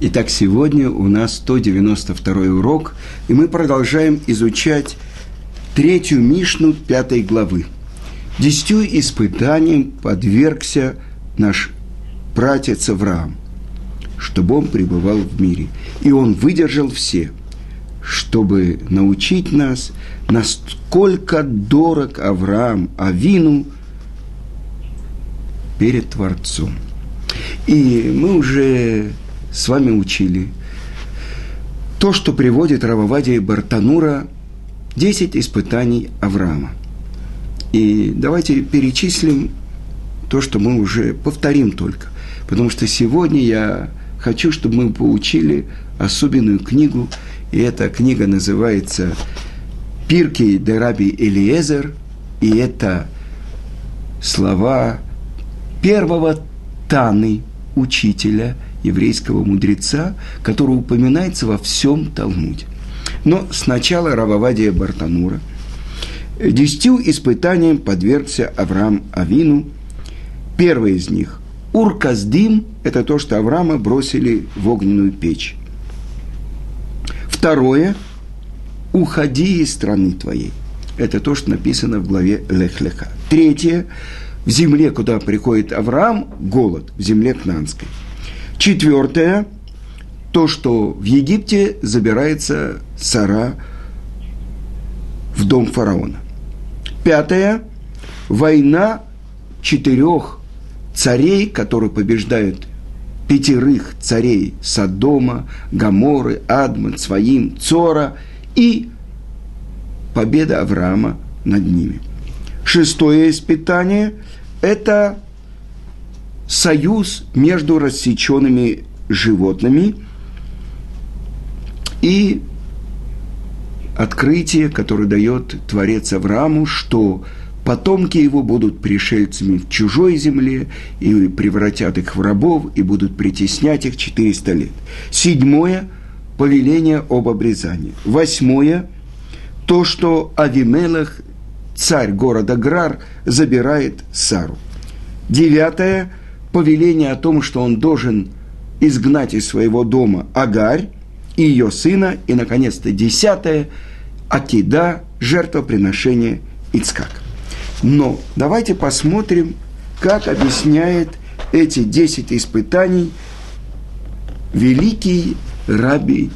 Итак, сегодня у нас 192 урок, и мы продолжаем изучать третью Мишну пятой главы. Десятью испытаниям подвергся наш пратец Авраам, чтобы он пребывал в мире. И он выдержал все, чтобы научить нас, насколько дорог Авраам Авину перед Творцом. И мы уже с вами учили то, что приводит Рававадия Бартанура 10 испытаний Авраама. И давайте перечислим то, что мы уже повторим только. Потому что сегодня я хочу, чтобы мы получили особенную книгу, и эта книга называется «Пирки де Раби Элиезер», и это слова первого Таны, учителя – еврейского мудреца, который упоминается во всем Талмуде. Но сначала Рававадия Бартанура. Десятью испытаниям подвергся Авраам Авину. Первое из них – Урказдим – это то, что Авраама бросили в огненную печь. Второе – «Уходи из страны твоей». Это то, что написано в главе Лехлеха. Третье – в земле, куда приходит Авраам, голод, в земле Кнанской – Четвертое, то, что в Египте забирается Сара в дом фараона. Пятое, война четырех царей, которые побеждают пятерых царей Содома, Гаморы, Адман, Своим, Цора и победа Авраама над ними. Шестое испытание – это союз между рассеченными животными и открытие, которое дает Творец Аврааму, что потомки его будут пришельцами в чужой земле и превратят их в рабов и будут притеснять их 400 лет. Седьмое – повеление об обрезании. Восьмое – то, что Авимелах, царь города Грар, забирает Сару. Девятое – повеление о том, что он должен изгнать из своего дома Агарь и ее сына, и, наконец-то, десятое – Акида, жертвоприношение Ицкак. Но давайте посмотрим, как объясняет эти десять испытаний великий раби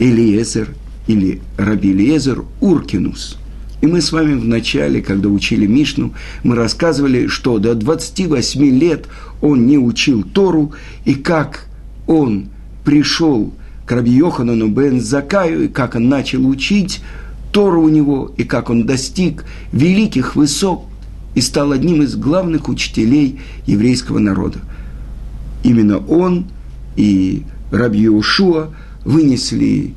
Элиезер или раби Элиезер Уркинус – и мы с вами в начале, когда учили Мишну, мы рассказывали, что до 28 лет он не учил Тору, и как он пришел к Раби Йоханану бен Закаю, и как он начал учить Тору у него, и как он достиг великих высот и стал одним из главных учителей еврейского народа. Именно он и Раби Йошуа вынесли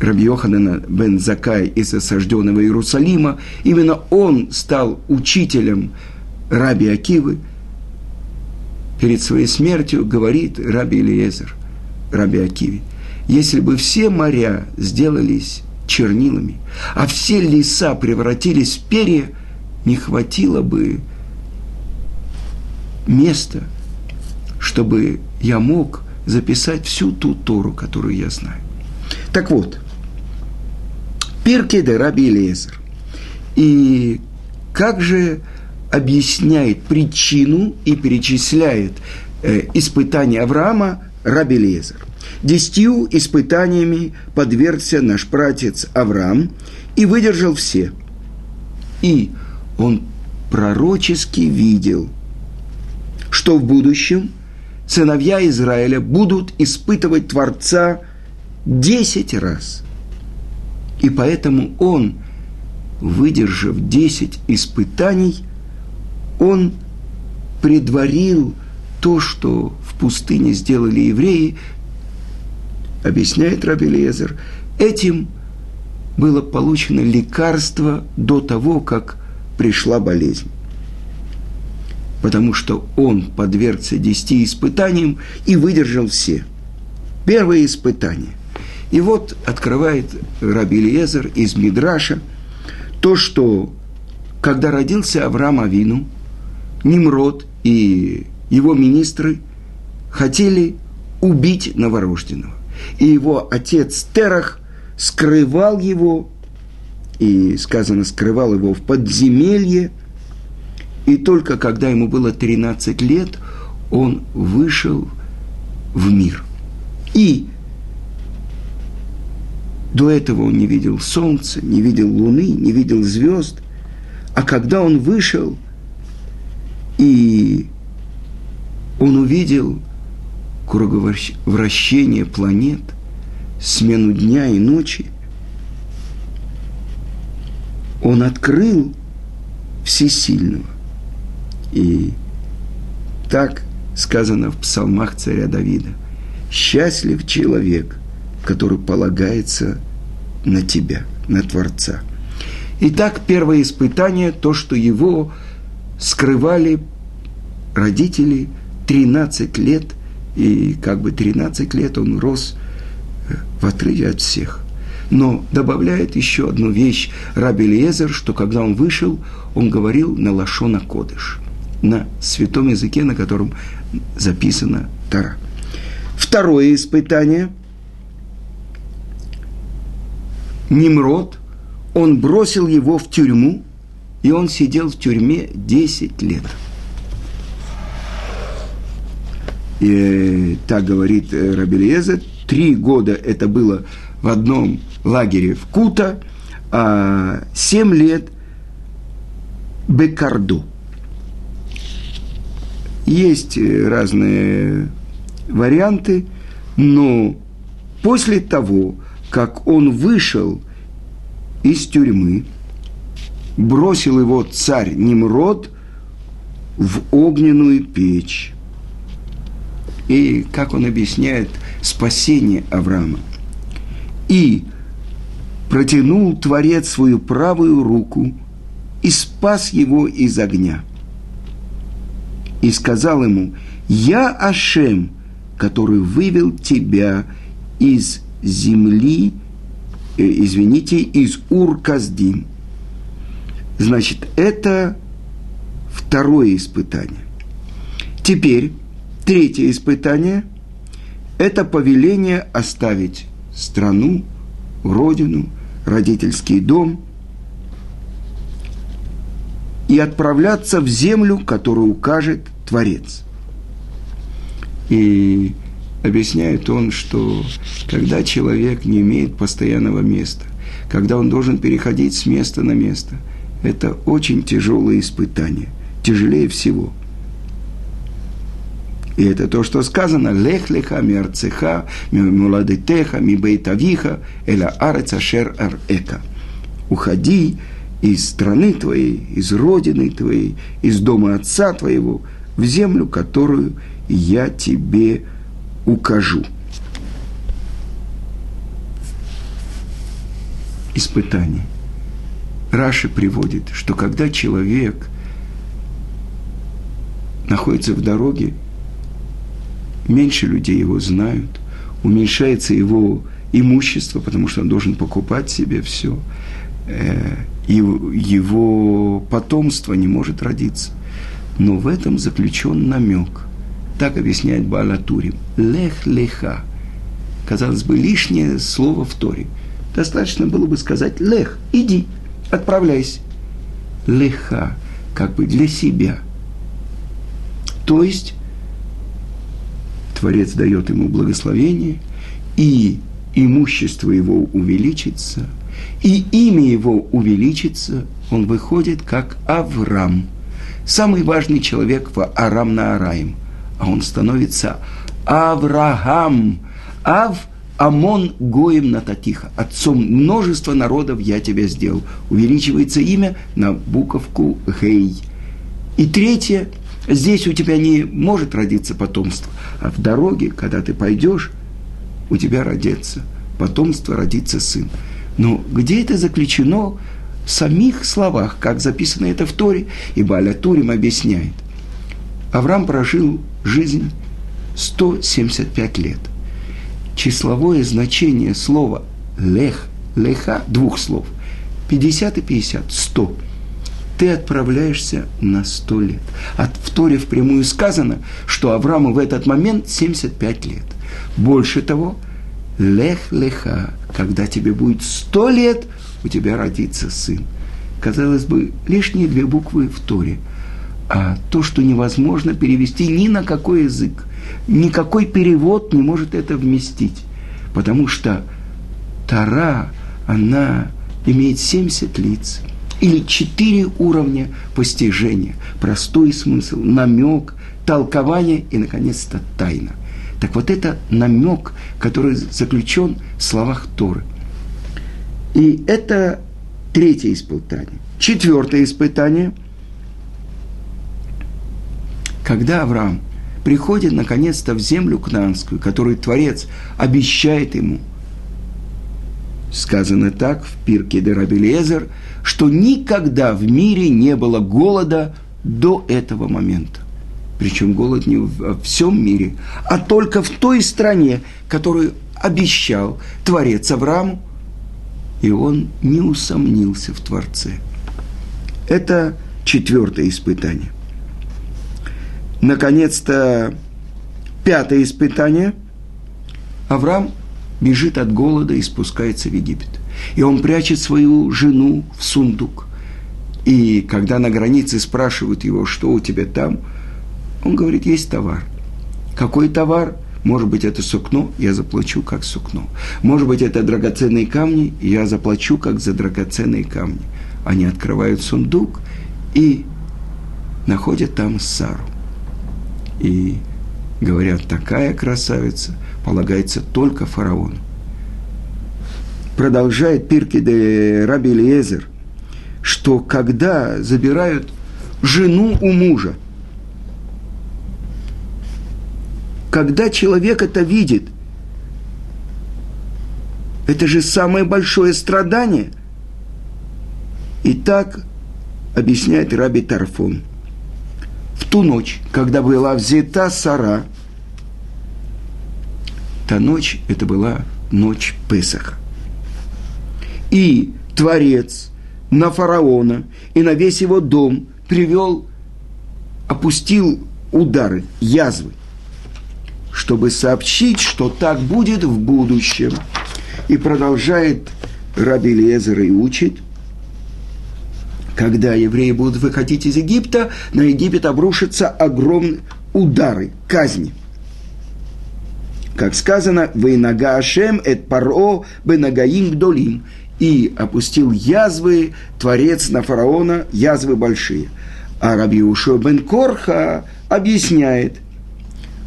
Раби Йоханана бен Закай из осажденного Иерусалима, именно он стал учителем Раби Акивы. Перед своей смертью говорит Раби Элиезер, Раби Акиве, если бы все моря сделались чернилами, а все леса превратились в перья, не хватило бы места, чтобы я мог записать всю ту Тору, которую я знаю. Так вот, Пирке де Раби Элиезер. И как же объясняет причину и перечисляет э, испытания Авраама Раби Элиезер. Десятью испытаниями подвергся наш пратец Авраам и выдержал все. И он пророчески видел, что в будущем сыновья Израиля будут испытывать Творца десять раз – и поэтому он, выдержав десять испытаний, он предварил то, что в пустыне сделали евреи, объясняет Раби Лезер, этим было получено лекарство до того, как пришла болезнь. Потому что он подвергся десяти испытаниям и выдержал все. Первое испытание – и вот открывает Раби Лезер из Мидраша то, что когда родился Авраам Авину, Nimrod и его министры хотели убить новорожденного. И его отец Терах скрывал его, и сказано, скрывал его в подземелье, и только когда ему было 13 лет, он вышел в мир. И до этого он не видел солнца, не видел луны, не видел звезд. А когда он вышел, и он увидел круговращение планет, смену дня и ночи, он открыл всесильного. И так сказано в псалмах царя Давида. «Счастлив человек, который полагается на тебя, на Творца». Итак, первое испытание, то, что его скрывали родители 13 лет, и как бы 13 лет он рос э, в отрыве от всех. Но добавляет еще одну вещь Раби Лезер, что когда он вышел, он говорил на Лашона Кодыш, на святом языке, на котором записана Тара. Второе испытание. Nimrod, он бросил его в тюрьму, и он сидел в тюрьме 10 лет. И так говорит э, Рабелиеза, три года это было в одном лагере в Кута, а семь лет Бекарду. Есть э, разные варианты, но после того, как он вышел из тюрьмы, бросил его царь Немрод в огненную печь. И как он объясняет спасение Авраама. И протянул Творец свою правую руку и спас его из огня – и сказал ему, «Я Ашем, который вывел тебя из земли, э, извините, из Ур-Каздим». Значит, это второе испытание. Теперь третье испытание – это повеление оставить страну, родину, родительский дом – и отправляться в землю, которую укажет Творец. И объясняет он, что когда человек не имеет постоянного места, когда он должен переходить с места на место, это очень тяжелое испытание, тяжелее всего. И это то, что сказано, «Лех леха ми арцеха, ми муладетеха, ми бейтавиха, эля арец ашер арека». «Уходи из страны твоей, из родины твоей, из дома отца твоего, в землю, которую я тебе укажу. Испытание. Раши приводит, что когда человек находится в дороге, меньше людей его знают, уменьшается его имущество, потому что он должен покупать себе все – Э, его потомство не может родиться. Но в этом заключен намек. Так объясняет Балатурим. Лех леха. Казалось бы, лишнее слово в Торе. Достаточно было бы сказать лех, иди, отправляйся. Леха, как бы для себя. То есть Творец дает ему благословение, и имущество его увеличится – и имя его увеличится, он выходит как Авраам, самый важный человек в Арам на Араим, а он становится Авраам, Ав Амон Гоем Нататиха, отцом множества народов я тебя сделал. Увеличивается имя на буковку Гей. И третье, здесь у тебя не может родиться потомство, а в дороге, когда ты пойдешь, у тебя родится потомство, родится сын. Но где это заключено в самих словах, как записано это в Торе? И Баля Турим объясняет. Авраам прожил жизнь 175 лет. Числовое значение слова «лех», «леха» двух слов, 50 и 50, 100 ты отправляешься на сто лет. А в Торе впрямую сказано, что Аврааму в этот момент 75 лет. Больше того, лех-леха, когда тебе будет сто лет, у тебя родится сын. Казалось бы, лишние две буквы в Торе. А то, что невозможно перевести ни на какой язык, никакой перевод не может это вместить. Потому что Тара, она имеет 70 лиц или четыре уровня постижения. Простой смысл, намек, толкование и, наконец-то, тайна. Так вот это намек, который заключен в словах Торы. И это третье испытание. Четвертое испытание. Когда Авраам приходит наконец-то в землю Кнанскую, которую Творец обещает ему – сказано так в Пирке де Рабелезер, что никогда в мире не было голода до этого момента. Причем голод не во всем мире, а только в той стране, которую обещал Творец Аврааму, и он не усомнился в Творце. Это четвертое испытание. Наконец-то пятое испытание. Авраам бежит от голода и спускается в Египет. И он прячет свою жену в сундук. И когда на границе спрашивают его, что у тебя там, он говорит, есть товар. Какой товар? Может быть, это сукно, я заплачу как сукно. Может быть, это драгоценные камни, я заплачу как за драгоценные камни. Они открывают сундук и находят там Сару. И говорят, такая красавица – полагается только фараону. Продолжает Пирки де Раби Лезер, что когда забирают жену у мужа, когда человек это видит, это же самое большое страдание. И так объясняет Раби Тарфон. В ту ночь, когда была взята Сара – Та ночь, это была ночь Песаха. И Творец на фараона и на весь его дом привел, опустил удары, язвы, чтобы сообщить, что так будет в будущем. И продолжает Раби Лезер и учит, когда евреи будут выходить из Египта, на Египет обрушатся огромные удары, казни – как сказано, «Вейнага Ашем эт паро бенагаим гдолим» и опустил язвы Творец на фараона, язвы большие. А Раби бен Корха объясняет,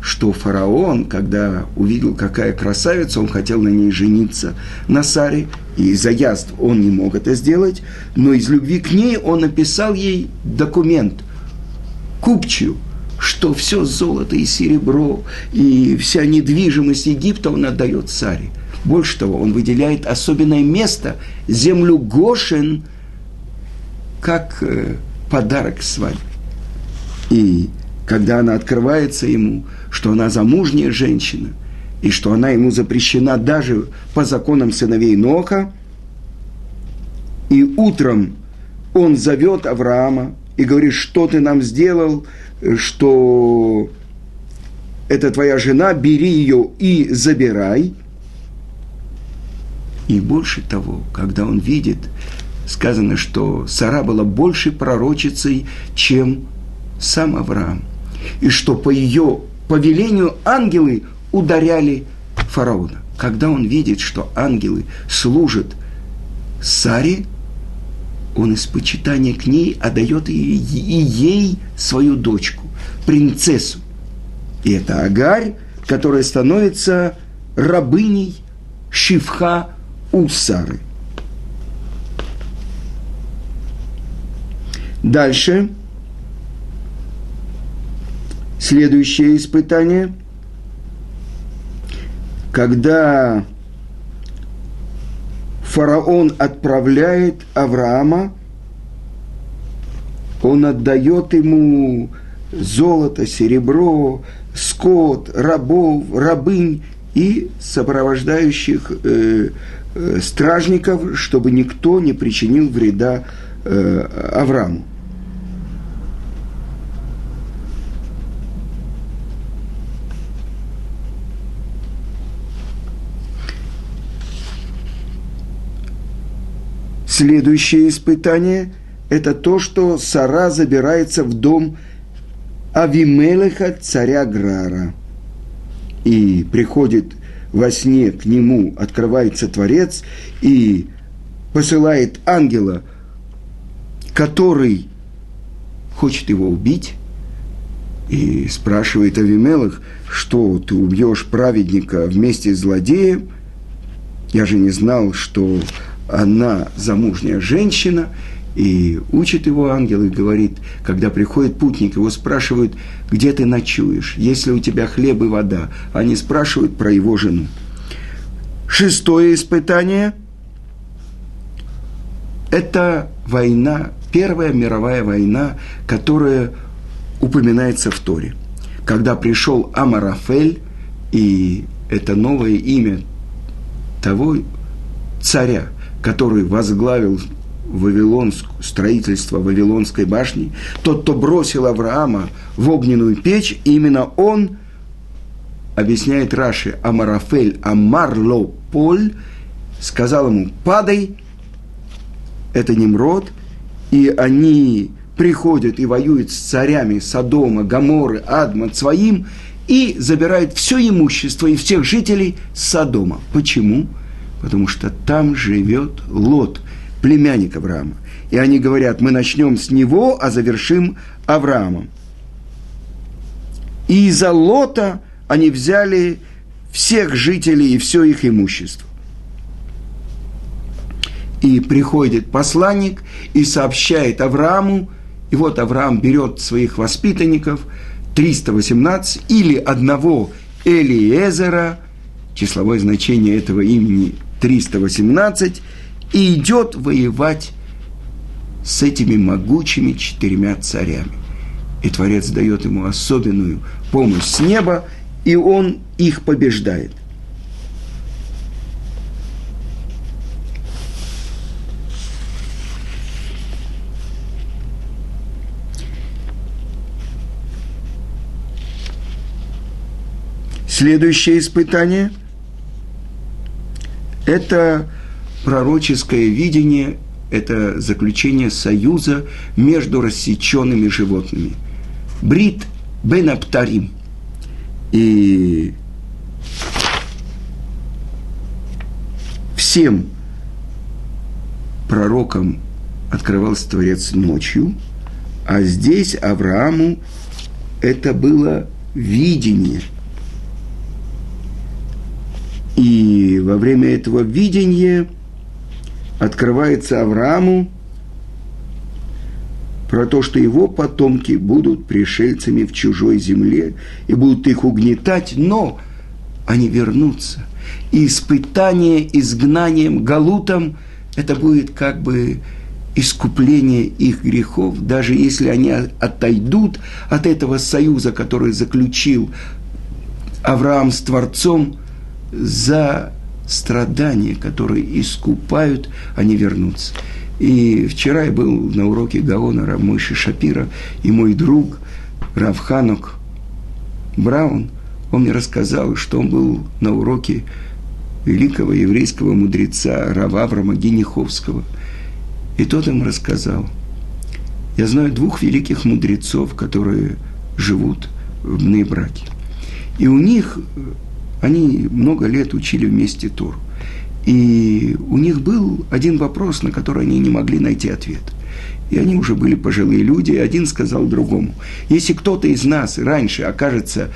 что фараон, когда увидел, какая красавица, он хотел на ней жениться на Саре, и из-за язв он не мог это сделать, но из любви к ней он написал ей документ, купчую – что все золото и серебро, и вся недвижимость Египта он отдает царе. Больше того, он выделяет особенное место, землю Гошин, как э, подарок свадьбы. И когда она открывается ему, что она замужняя женщина, и что она ему запрещена даже по законам сыновей Ноха, и утром он зовет Авраама и говорит, что ты нам сделал, что это твоя жена, бери ее и забирай. И больше того, когда он видит, сказано, что Сара была больше пророчицей, чем сам Авраам. И что по ее повелению ангелы ударяли фараона. Когда он видит, что ангелы служат Саре, он из почитания к ней отдает и, ей свою дочку, принцессу. И это Агарь, которая становится рабыней Шивха Усары. Дальше. Следующее испытание. Когда фараон отправляет Авраама, он отдает ему золото, серебро, скот, рабов, рабынь и сопровождающих э, э, стражников, чтобы никто не причинил вреда э, Аврааму. Следующее испытание – это то, что Сара забирается в дом Авимелеха, царя Грара. И приходит во сне к нему, открывается Творец и посылает ангела, который хочет его убить, и спрашивает Авимелах, что ты убьешь праведника вместе с злодеем. Я же не знал, что она замужняя женщина, и учит его ангел и говорит, когда приходит путник, его спрашивают, где ты ночуешь, есть ли у тебя хлеб и вода. Они спрашивают про его жену. Шестое испытание – это война, первая мировая война, которая упоминается в Торе. Когда пришел Амарафель, и это новое имя того царя, который возглавил Вавилонск, строительство Вавилонской башни, тот, кто бросил Авраама в огненную печь, именно он, объясняет Раши, Амарафель Амарло Поль, сказал ему, падай, это Немрод, и они приходят и воюют с царями Содома, Гаморы, Адма, своим, и забирают все имущество и всех жителей Содома. Почему? Потому что там живет Лот, племянник Авраама. И они говорят, мы начнем с него, а завершим Авраамом. И из-за Лота они взяли всех жителей и все их имущество. И приходит посланник и сообщает Аврааму, и вот Авраам берет своих воспитанников, 318, или одного Элиезера, числовое значение этого имени 318, и идет воевать с этими могучими четырьмя царями. И Творец дает ему особенную помощь с неба, и он их побеждает. Следующее испытание – это пророческое видение, это заключение союза между рассеченными животными. Брит бен Аптарим. И всем пророкам открывался Творец ночью, а здесь Аврааму это было видение – и во время этого видения открывается Аврааму про то, что его потомки будут пришельцами в чужой земле и будут их угнетать, но они вернутся. И испытание изгнанием, галутом, это будет как бы искупление их грехов, даже если они отойдут от этого союза, который заключил Авраам с Творцом – за страдания, которые искупают, они вернутся. И вчера я был на уроке Гаона Рамыши Шапира, и мой друг Равханок Браун, он мне рассказал, что он был на уроке великого еврейского мудреца Рававрама Гениховского. И тот им рассказал. Я знаю двух великих мудрецов, которые живут в Нейбраке. И у них они много лет учили вместе Тур. И у них был один вопрос, на который они не могли найти ответ. И они уже были пожилые люди, и один сказал другому, если кто-то из нас раньше окажется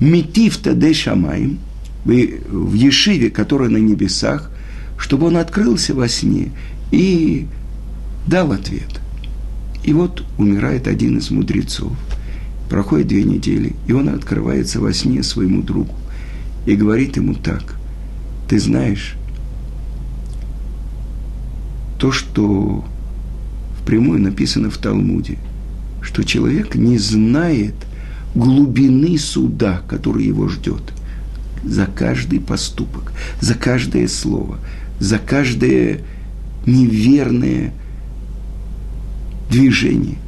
метифта де шамаем, в Ешиве, который на небесах, чтобы он открылся во сне и дал ответ. И вот умирает один из мудрецов. Проходит две недели, и он открывается во сне своему другу и говорит ему так. Ты знаешь, то, что впрямую написано в Талмуде, что человек не знает глубины суда, который его ждет за каждый поступок, за каждое слово, за каждое неверное движение.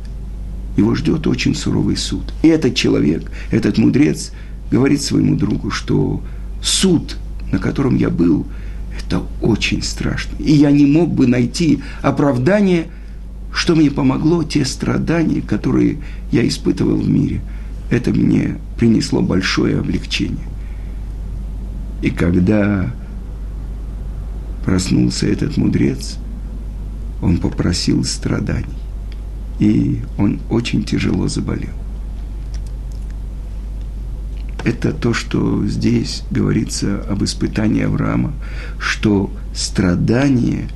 Его ждет очень суровый суд. И этот человек, этот мудрец – говорит своему другу, что суд, на котором я был, Это очень страшно. И я не мог бы найти оправдание, что мне помогло те страдания, которые я испытывал в мире. Это мне принесло большое облегчение. И когда проснулся этот мудрец, он попросил страданий. И он очень тяжело заболел. Это то, что здесь говорится об испытании Авраама, что страдания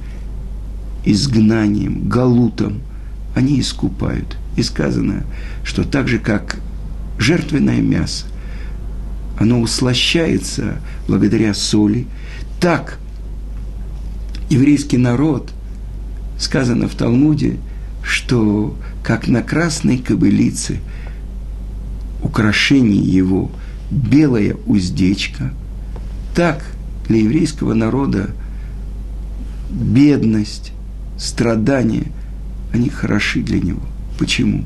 изгнанием, галутом, они искупают. И сказано, что так же, как жертвенное мясо, оно услощается благодаря соли, так еврейский народ, сказано в Талмуде, что как на красной кобылице украшение его – белая уздечка. Так для еврейского народа бедность, страдания, они хороши для него. Почему?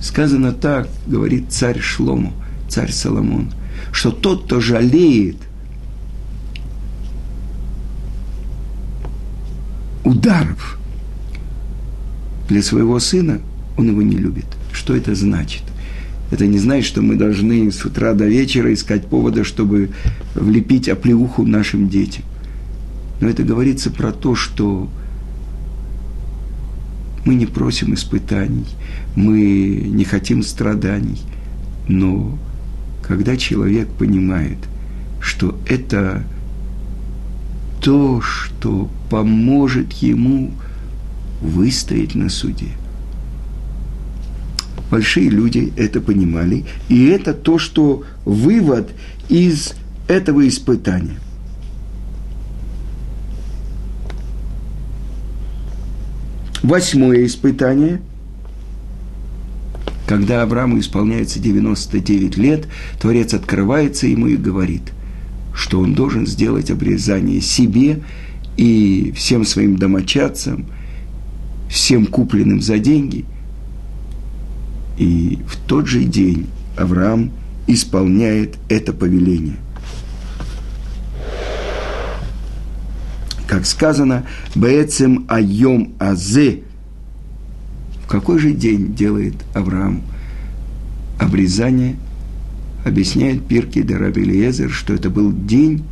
Сказано так, говорит царь Шлому, царь Соломон, что тот, кто жалеет ударов для своего сына, он его не любит. Что это значит? Это не значит, что мы должны с утра до вечера искать повода, чтобы влепить оплеуху нашим детям. Но это говорится про то, что мы не просим испытаний, мы не хотим страданий. Но когда человек понимает, что это то, что поможет ему выстоять на суде – большие люди это понимали, и это то, что вывод из этого испытания. Восьмое испытание. Когда Аврааму исполняется 99 лет, Творец открывается ему и говорит, что он должен сделать обрезание себе и всем своим домочадцам, всем купленным за деньги – и в тот же день Авраам исполняет это повеление. Как сказано, Бецем Айом Азе. В какой же день делает Авраам обрезание? Объясняет Пирки Дараби Лезер, что это был день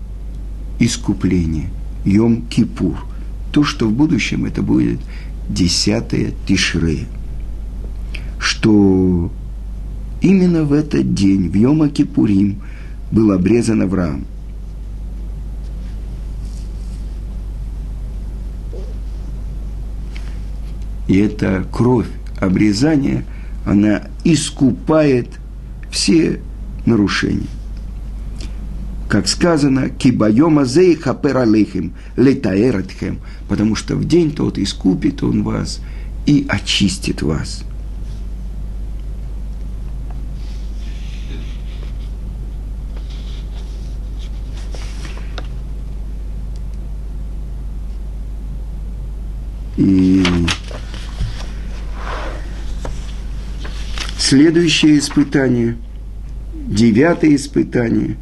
искупления, Йом Кипур. То, что в будущем это будет десятое Тишрея что именно в этот день, в Йома Кипурим, был обрезан Авраам. И эта кровь обрезания, она искупает все нарушения. Как сказано, кибайома зей хапер алейхим, летаэратхем, потому что в день тот искупит он вас и очистит вас – И следующее испытание, девятое испытание,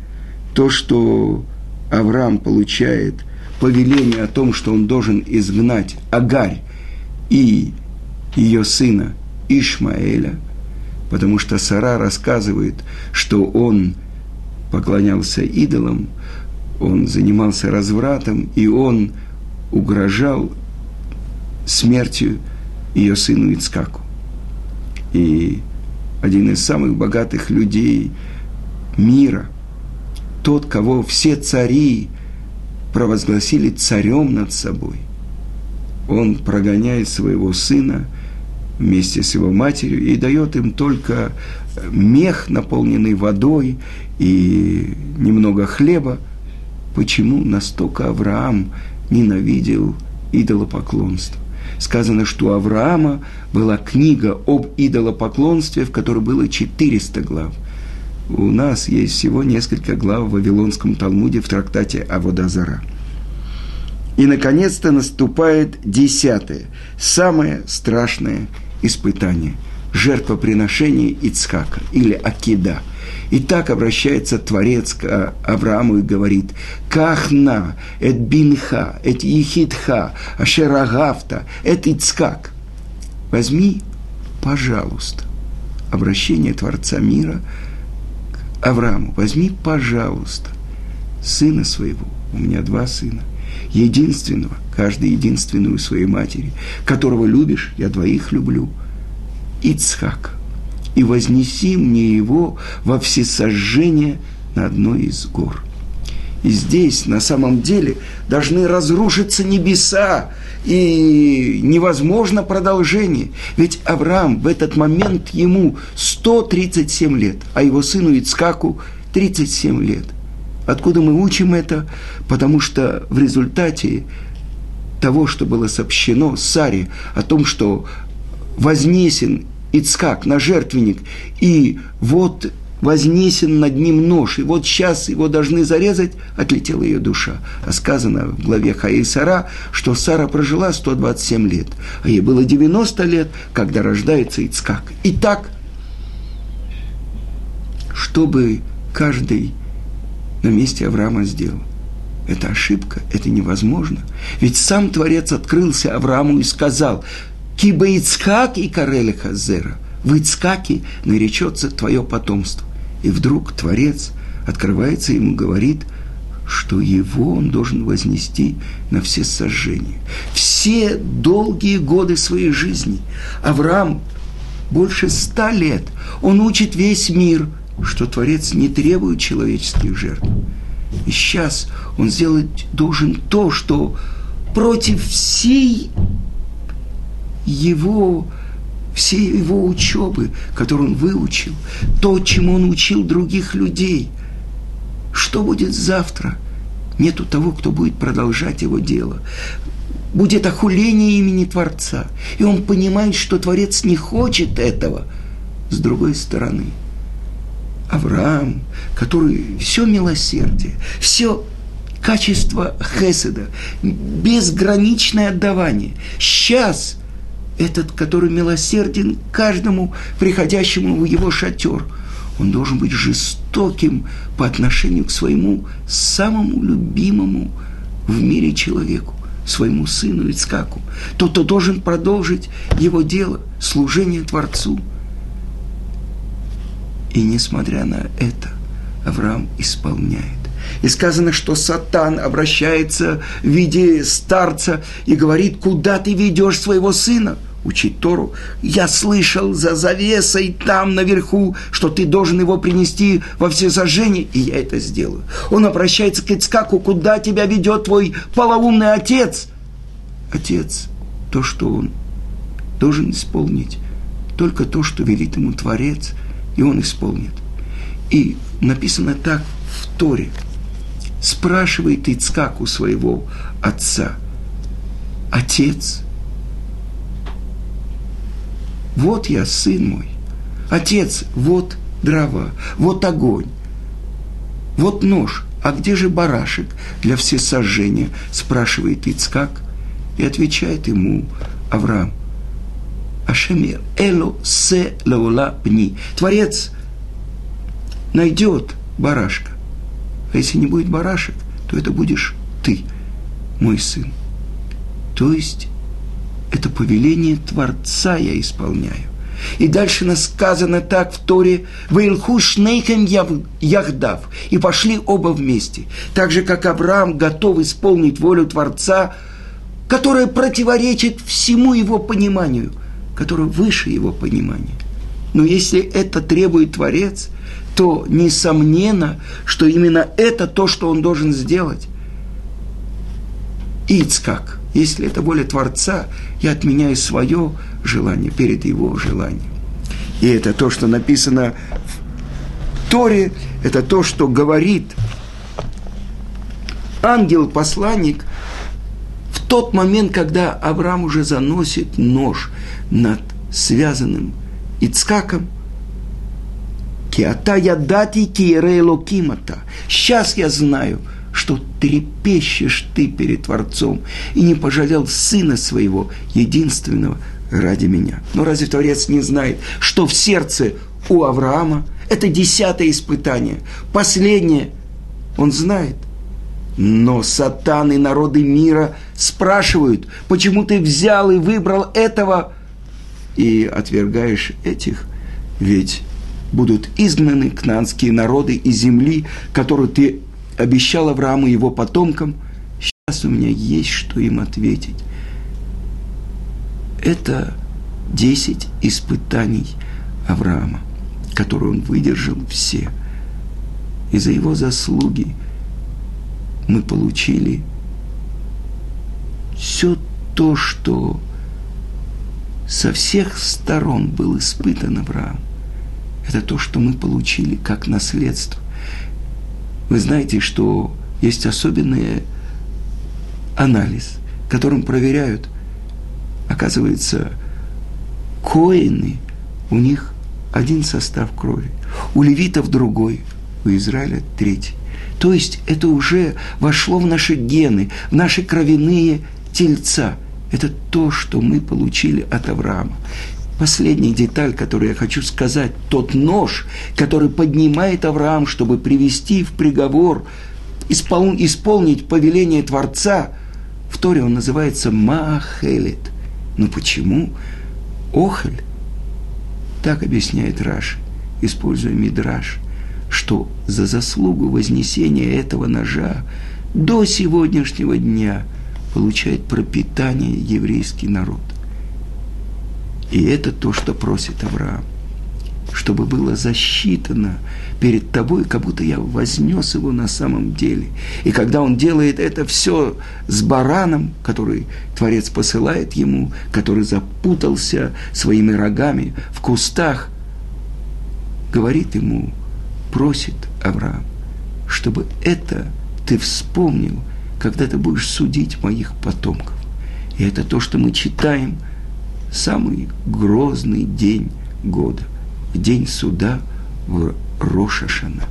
то, что Авраам получает повеление о том, что он должен изгнать Агарь и ее сына Ишмаэля, потому что Сара рассказывает, что он поклонялся идолам, он занимался развратом, и он угрожал смертью ее сыну Ицкаку. И один из самых богатых людей мира, тот, кого все цари провозгласили царем над собой, он прогоняет своего сына вместе с его матерью и дает им только мех, наполненный водой и немного хлеба. Почему настолько Авраам ненавидел идолопоклонство? Сказано, что у Авраама была книга об идолопоклонстве, в которой было 400 глав. У нас есть всего несколько глав в Вавилонском Талмуде в трактате Аводазара. И, наконец-то, наступает десятое, самое страшное испытание – жертвоприношение Ицхака или Акида. И так обращается Творец к Аврааму и говорит, «Кахна, эт бинха, эт ехидха, ашерагавта, эт ицкак». Возьми, пожалуйста, обращение Творца мира к Аврааму. Возьми, пожалуйста, сына своего, у меня два сына, единственного, каждый единственную своей матери, которого любишь, я двоих люблю, Ицхак, и вознеси мне его во всесожжение на одной из гор. И здесь на самом деле должны разрушиться небеса, и невозможно продолжение. Ведь Авраам в этот момент ему 137 лет, а его сыну Ицкаку 37 лет. Откуда мы учим это? Потому что в результате того, что было сообщено Саре о том, что вознесен Ицкак на жертвенник, и вот вознесен над ним нож, и вот сейчас его должны зарезать, отлетела ее душа. А сказано в главе Хаи Сара, что Сара прожила 127 лет, а ей было 90 лет, когда рождается Ицкак. Итак, чтобы каждый на месте Авраама сделал. Это ошибка, это невозможно. Ведь сам Творец открылся Аврааму и сказал, «Киба и Кареля Хазера». В Ицкаке наречется твое потомство. И вдруг Творец открывается ему и говорит, что его он должен вознести на все сожжения. Все долгие годы своей жизни Авраам больше ста лет, он учит весь мир – что Творец не требует человеческих жертв. И сейчас он сделать должен то, что против всей его, всей его учебы, которую он выучил, то, чему он учил других людей. Что будет завтра? Нету того, кто будет продолжать его дело. Будет охуление имени Творца. И он понимает, что Творец не хочет этого. С другой стороны – Авраам, который все милосердие, все качество хеседа, безграничное отдавание. Сейчас этот, который милосерден каждому приходящему в его шатер, он должен быть жестоким по отношению к своему самому любимому в мире человеку, своему сыну Ицкаку. Тот, кто должен продолжить его дело, служение Творцу – и несмотря на это, Авраам исполняет. И сказано, что Сатан обращается в виде старца и говорит, куда ты ведешь своего сына? Учить Тору. Я слышал за завесой там наверху, что ты должен его принести во все сожжения, и я это сделаю. Он обращается к Ицкаку, куда тебя ведет твой полоумный отец? Отец, то, что он должен исполнить, только то, что велит ему Творец – и он исполнит. И написано так в Торе. Спрашивает Ицкак у своего отца, отец, вот я, сын мой, отец, вот дрова, вот огонь, вот нож, а где же барашек для всесожжения, спрашивает Ицкак, и отвечает ему Авраам – Ашемир, Элу се лаула пни. Творец найдет барашка. А если не будет барашек, то это будешь ты, мой сын. То есть это повеление Творца я исполняю. И дальше нас сказано так в Торе, «Ваилху шнейхем яхдав» и пошли оба вместе. Так же, как Авраам готов исполнить волю Творца, которая противоречит всему его пониманию – которое выше его понимания. Но если это требует Творец, то несомненно, что именно это то, что он должен сделать. Ицкак, если это воля Творца, я отменяю свое желание перед его желанием. И это то, что написано в Торе, это то, что говорит ангел-посланник в тот момент, когда Авраам уже заносит нож над связанным Ицкаком, Киата ядати киерейло кимата. Сейчас я знаю, что трепещешь ты перед Творцом и не пожалел сына своего, единственного, ради меня. Но разве Творец не знает, что в сердце у Авраама. Это десятое испытание. Последнее. Он знает. Но сатан и народы мира спрашивают, почему ты взял и выбрал этого и отвергаешь этих, ведь будут изгнаны кнанские народы из земли, которую ты обещал Аврааму и его потомкам. Сейчас у меня есть что им ответить. Это десять испытаний Авраама, которые он выдержал все. И за его заслуги мы получили все то, что со всех сторон был испытан Авраам. Это то, что мы получили как наследство. Вы знаете, что есть особенный анализ, которым проверяют, оказывается, коины, у них один состав крови, у левитов другой, у Израиля третий. То есть это уже вошло в наши гены, в наши кровяные тельца. Это то, что мы получили от Авраама. Последняя деталь, которую я хочу сказать, тот нож, который поднимает Авраам, чтобы привести в приговор, испол, исполнить повеление Творца, в Торе он называется Маахелет. Ну почему? Охель. Так объясняет Раш, используя Мидраш, что за заслугу вознесения этого ножа до сегодняшнего дня получает пропитание еврейский народ. И это то, что просит Авраам. Чтобы было засчитано перед тобой, как будто я вознес его на самом деле. И когда он делает это все с бараном, который Творец посылает ему, который запутался своими рогами в кустах, говорит ему, просит Авраам, чтобы это ты вспомнил, когда ты будешь судить моих потомков. И это то, что мы читаем – самый грозный день года, в день суда в Рошашана.